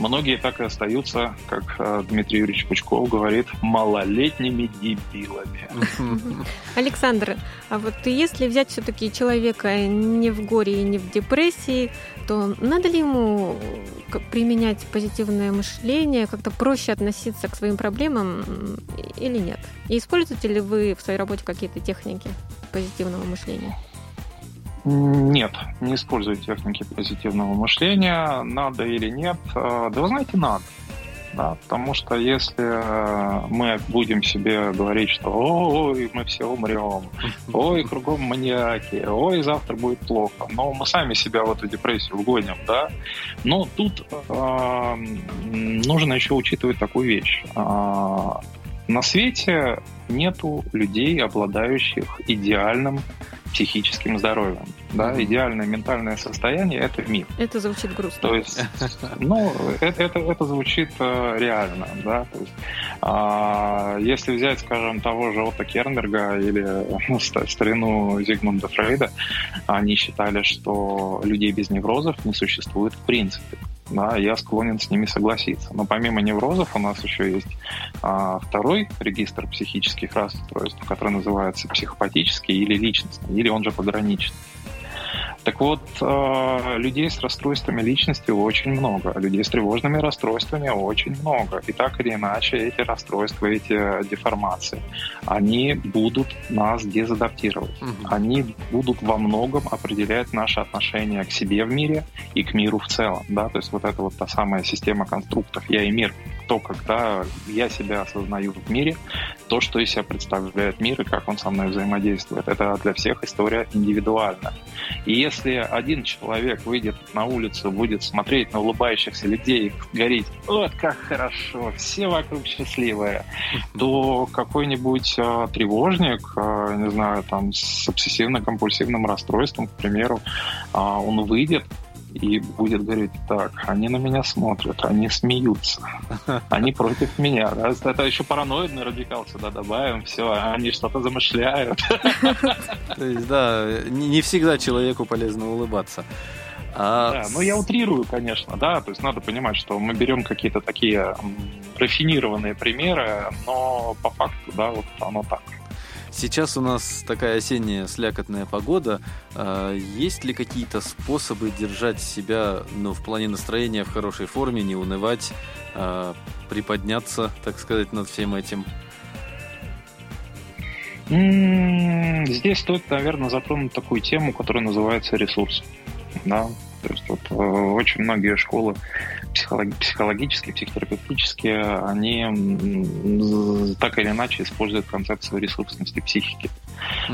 Многие так и остаются, как э, Дмитрий Юрьевич Пучков говорит, малолетними дебилами. Александр, а вот если взять все-таки человека не в горе и не в депрессии, то надо ли ему к- применять позитивное мышление, как-то проще относиться к своим проблемам или нет? И используете ли вы в своей работе какие-то техники позитивного мышления? Нет, не использую техники позитивного мышления. Надо или нет? Э, Да вы знаете, надо. Да, потому что если э, мы будем себе говорить, что ой, мы все умрем, ой, кругом маньяки, ой, завтра будет плохо, но мы сами себя в эту депрессию вгоним, да. Но тут э, нужно еще учитывать такую вещь. На свете нету людей, обладающих идеальным психическим здоровьем. Да? Мгм. Идеальное ментальное состояние – это миф. Это звучит грустно. То есть, ну, это, это, это звучит э, реально, да, то есть, а, если взять, скажем, того же Отто Кернберга или ну, ста- старину Зигмунда Фрейда, они считали, что людей без неврозов не существует в принципе. Да, я склонен с ними согласиться. Но помимо неврозов у нас еще есть а, второй регистр психических расстройств, который называется психопатический или личностный, или он же пограничный. Так вот, э, людей с расстройствами личности очень много, людей с тревожными расстройствами очень много. И так или иначе эти расстройства, эти деформации, они будут нас дезадаптировать. Мгм. Они будут во многом определять наше отношение к себе в мире и к миру в целом. Да? То есть вот это вот та самая система конструктов «я и мир», то, когда я себя осознаю в мире, то, что из себя представляет мир и как он со мной взаимодействует. Это для всех история индивидуальна. И если один человек выйдет на улицу, будет смотреть на улыбающихся людей и говорить, вот как хорошо, все вокруг счастливые, то какой-нибудь э, тревожник, э, не знаю, там, с обсессивно-компульсивным расстройством, к примеру, а, он выйдет и будет говорить, так, они на меня смотрят, они смеются, они против меня. да. Это еще параноидный радикал сюда добавим, все, они что-то замышляют. То есть, да, не всегда человеку полезно улыбаться. А Да, ну я утрирую, конечно, да, то есть надо понимать, что мы берем какие-то такие рафинированные примеры, но по факту, да, вот оно так. Сейчас у нас такая осенняя слякотная погода. А, Есть ли какие-то способы держать себя ну, в плане настроения в хорошей форме, не унывать, а, приподняться, так сказать, над всем этим? Здесь стоит, наверное, затронуть такую тему, которая называется ресурс. Да? То есть вот э, очень многие школы психолог- психологические, психотерапевтические, они так или иначе используют концепцию ресурсности психики.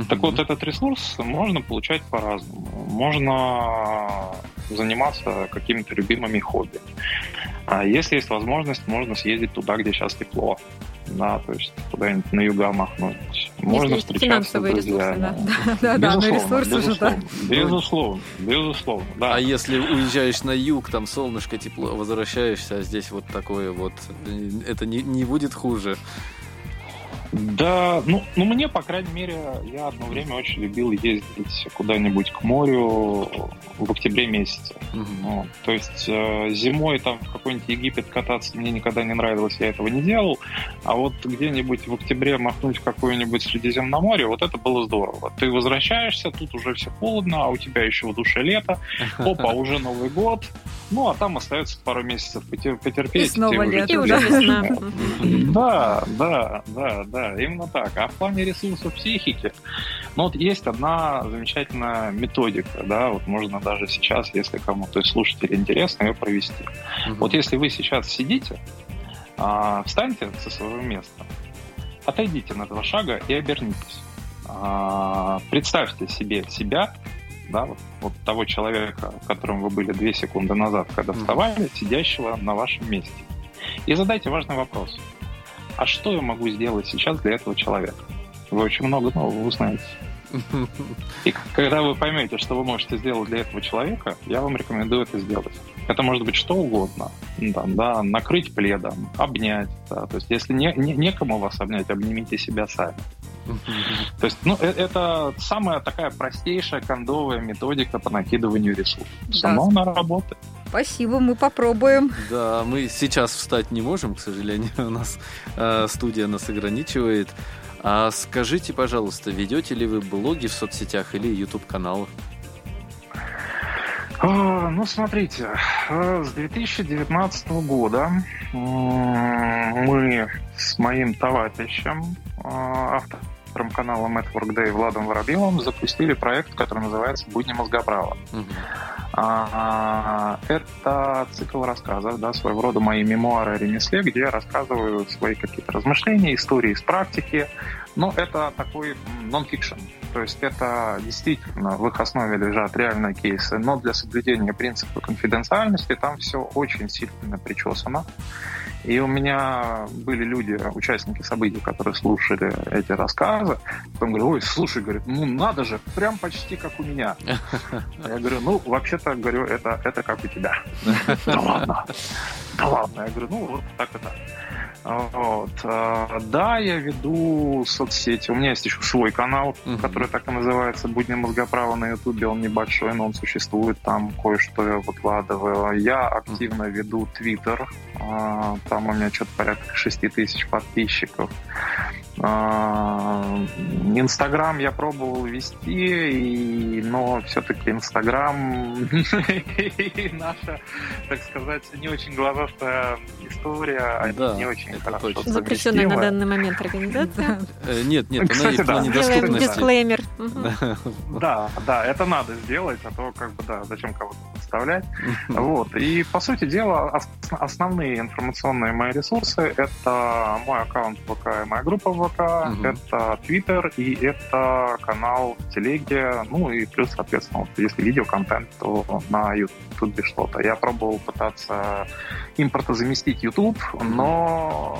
Так вот, этот ресурс можно получать по-разному. Можно заниматься какими-то любимыми хобби. А если есть возможность, можно съездить туда, где сейчас тепло. Да, то есть куда-нибудь на юга махнуть. Можно есть встречаться с финансовые ресурсы, да. Да, да, Безусловно, ресурсы же, да. безусловно, безусловно, да. А если уезжаешь на юг, там солнышко, тепло, возвращаешься, а здесь вот такое вот, это не, не будет хуже. Да, ну, ну мне, по крайней мере, я одно время очень любил ездить куда-нибудь к морю в октябре месяце. Мгм. Ну, то есть э, зимой там в какой-нибудь Египет кататься мне никогда не нравилось, я этого не делал. А вот где-нибудь в октябре махнуть в какое-нибудь Средиземноморье, вот это было здорово. Ты возвращаешься, тут уже все холодно, а у тебя еще в душе лето. Опа, уже Новый год. Ну, а там остается пару месяцев потер- потерпеть. И снова лето. И уже весна. Мгм. Да, да, да, да, именно так. А в плане ресурсов психики, ну вот есть одна замечательная методика, да, вот можно даже сейчас, если кому-то из слушателей интересно, ее провести. Мгм. Вот если вы сейчас сидите, а, встаньте со своего места, отойдите на два шага и обернитесь. А, Представьте себе себя, да, вот, вот того человека, которым вы были две секунды назад, когда вставали, сидящего на вашем месте. И задайте важный вопрос. А что я могу сделать сейчас для этого человека? Вы очень много нового узнаете. И когда вы поймете, что вы можете сделать для этого человека, я вам рекомендую это сделать. Это может быть что угодно. Там, да, накрыть пледом, обнять. Да. То есть, если не, не- некому вас обнять, обнимите себя сами. То есть, ну, э- это самая такая простейшая кондовая методика по накидыванию ресурсов. Да. Но она работает. Спасибо, мы попробуем. Да, мы сейчас встать не можем, к сожалению, у нас э, студия нас ограничивает. А скажите, пожалуйста, ведете ли вы блоги в соцсетях или YouTube канал? А, Ну, смотрите, э, с 2019 года мы с моим товарищем, э, автором канала Network Day Владом Воробьевым, запустили проект, который называется «Будни мозгоправа». А, Это цикл рассказов, да, своего рода мои мемуары о ремесле, где я рассказываю свои какие-то размышления, истории из практики. Но это такой нон-фикшн. То есть это действительно в их основе лежат реальные кейсы, но для соблюдения принципа конфиденциальности там все очень сильно причесано. И у меня были люди, участники событий, которые слушали эти рассказы. Потом говорю, ой, слушай, говорит, ну надо же, прям почти как у меня. Я говорю, ну, вообще-то, говорю, это, это как у тебя. Да ладно. Да ладно. Я говорю, ну, вот так и так. Вот. А, Да, я веду соцсети. У меня есть еще свой канал, Мгм. который так и называется «Будни мозгоправа» на Ютубе. Он небольшой, но он существует. Там кое-что я выкладываю. Я активно веду Твиттер. А, Там у меня что-то порядка 6 тысяч подписчиков. А, Инстаграм я пробовал вести, и- но все-таки Инстаграм и наша, так сказать, не очень глазастая история, Да, не очень хорошо. Запрещенная на данный момент организация. Э, Нет, нет, она Кстати, и в да. плане Делаем доступности. дисклеймер. Да, да, это надо сделать, а то как бы да, зачем кого-то подставлять. Вот. И по сути дела ос- основные информационные мои ресурсы это мой аккаунт в ВК и моя группа в ВК, это Твиттер и это канал в Телеге, ну и плюс, соответственно, вот если видеоконтент, то на Ютубе что-то. Я пробовал пытаться импортозаместить YouTube, но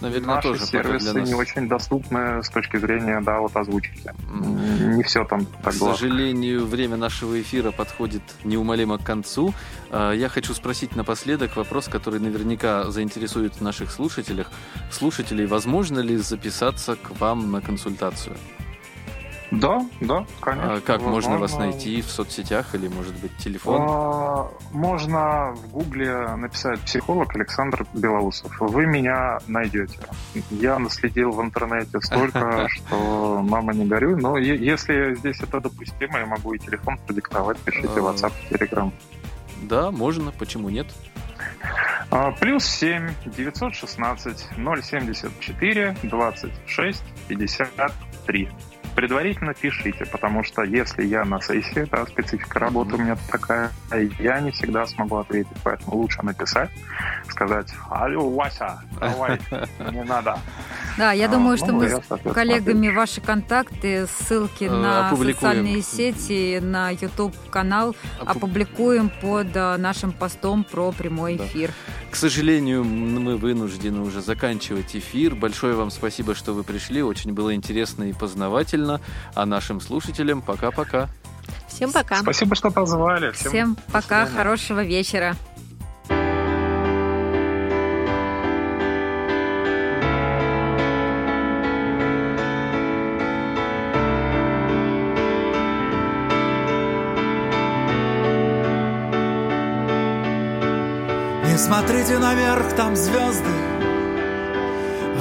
Наверное, наши тоже сервисы не очень доступны с точки зрения да, вот озвучки. Не все там К так гладко. сожалению, время нашего эфира подходит неумолимо к концу. А, Я хочу спросить напоследок вопрос, который наверняка заинтересует наших слушателей. Слушателей, возможно ли записаться к вам на консультацию? Да, да, конечно. А Как можно вас возможно. найти в соцсетях или, может быть, телефон? А, Можно в гугле написать психолог Александр Белоусов. Вы меня найдете. Я наследил в интернете столько, что мама не горюй. Но если здесь это допустимо, я могу и телефон продиктовать. Пишите А. WhatsApp, Telegram. Да, можно, почему нет? А, Плюс 7 916 074 26 53. Предварительно пишите, потому что если я на сессии, да, специфика работы у меня такая, я не всегда смогу ответить, поэтому лучше написать, сказать «Алло, Вася, давай, не надо». Да, я А, думаю, что ну, мы я, с коллегами ваши контакты, ссылки Э, на социальные сети, на YouTube-канал Опу- опубликуем под э, нашим постом про прямой эфир. К сожалению, мы вынуждены уже заканчивать эфир. Большое вам спасибо, что вы пришли. Очень было интересно и познавательно. А нашим слушателям пока-пока. Всем пока. Спасибо, что позвали. Всем Всем пока, хорошего вечера. Не смотрите наверх, там звезды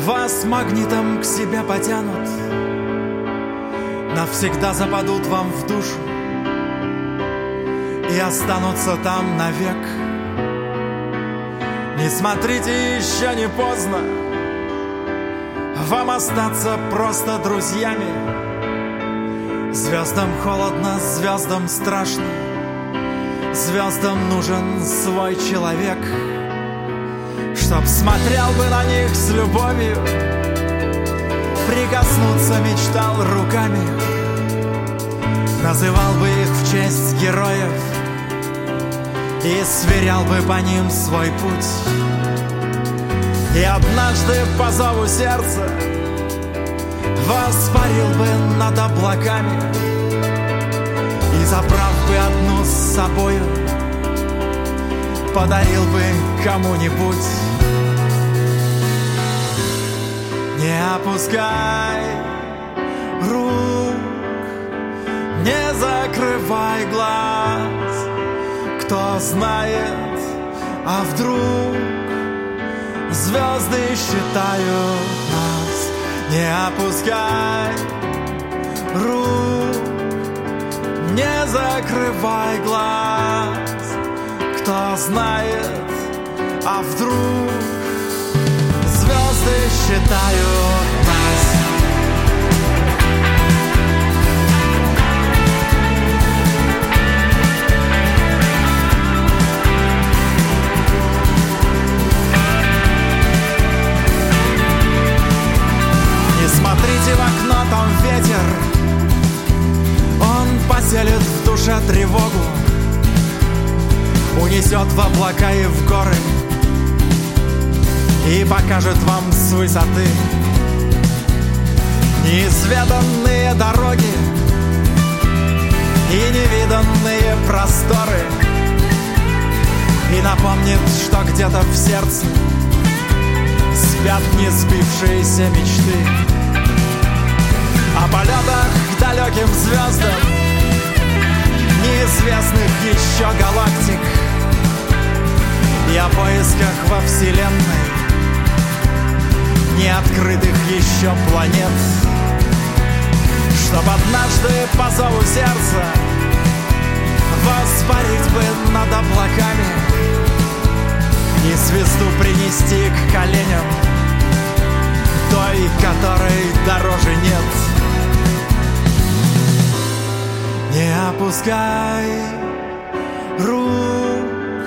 Вас магнитом к себе потянут Навсегда западут вам в душу И останутся там навек. Не смотрите, еще не поздно. Вам остаться просто друзьями. Звездам холодно, звездам страшно. Звездам нужен свой человек, Чтоб смотрел бы на них с любовью, Прикоснуться мечтал руками, Называл бы их в честь героев И сверял бы по ним свой путь. И однажды по зову сердца Воспарил бы над облаками. И забрав бы одну с собою Подарил бы кому-нибудь опускай рук Не закрывай глаз. Кто знает, а вдруг Звезды считают нас? Не опускай рук не закрывай глаз. Кто знает, а вдруг Звезды считают нас. Не смотрите в окно, там ветер. Он поселит в душе тревогу Унесет в облака и в горы И покажет вам с высоты. Неизведанные дороги И невиданные просторы. И напомнит, что где-то в сердце Спят не сбившиеся мечты. О полетах к далеким звездам Неизвестных еще галактик. И о поисках во Вселенной Неоткрытых еще планет. Чтоб однажды по зову сердца Воспарить бы над облаками. И звезду принести к коленям Той, которой дороже нет. Не опускай рук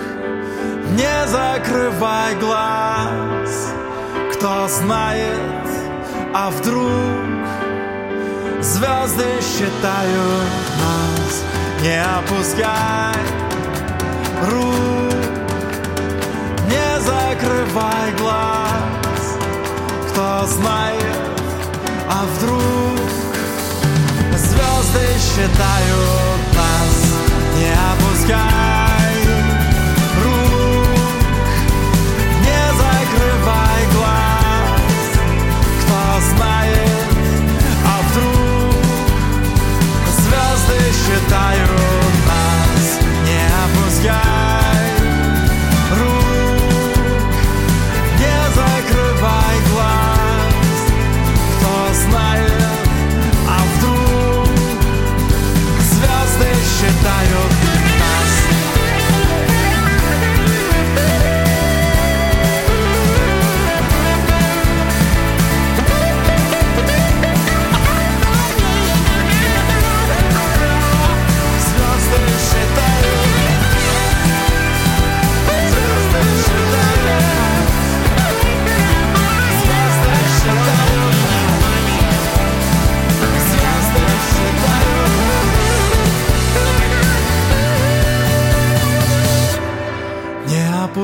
Не закрывай глаз Кто знает, а вдруг Звезды считают нас. Не опускай рук Не закрывай глаз. Кто знает, а вдруг Звезды считают нас. Не опускай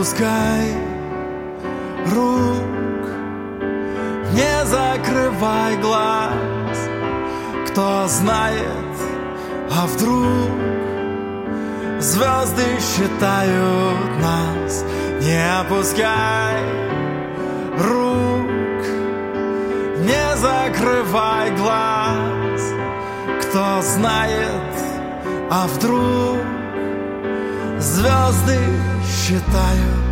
опускай рук, не закрывай глаз. Кто знает, а вдруг звезды считают нас. Не опускай рук, не закрывай глаз. Кто знает, а вдруг звезды считают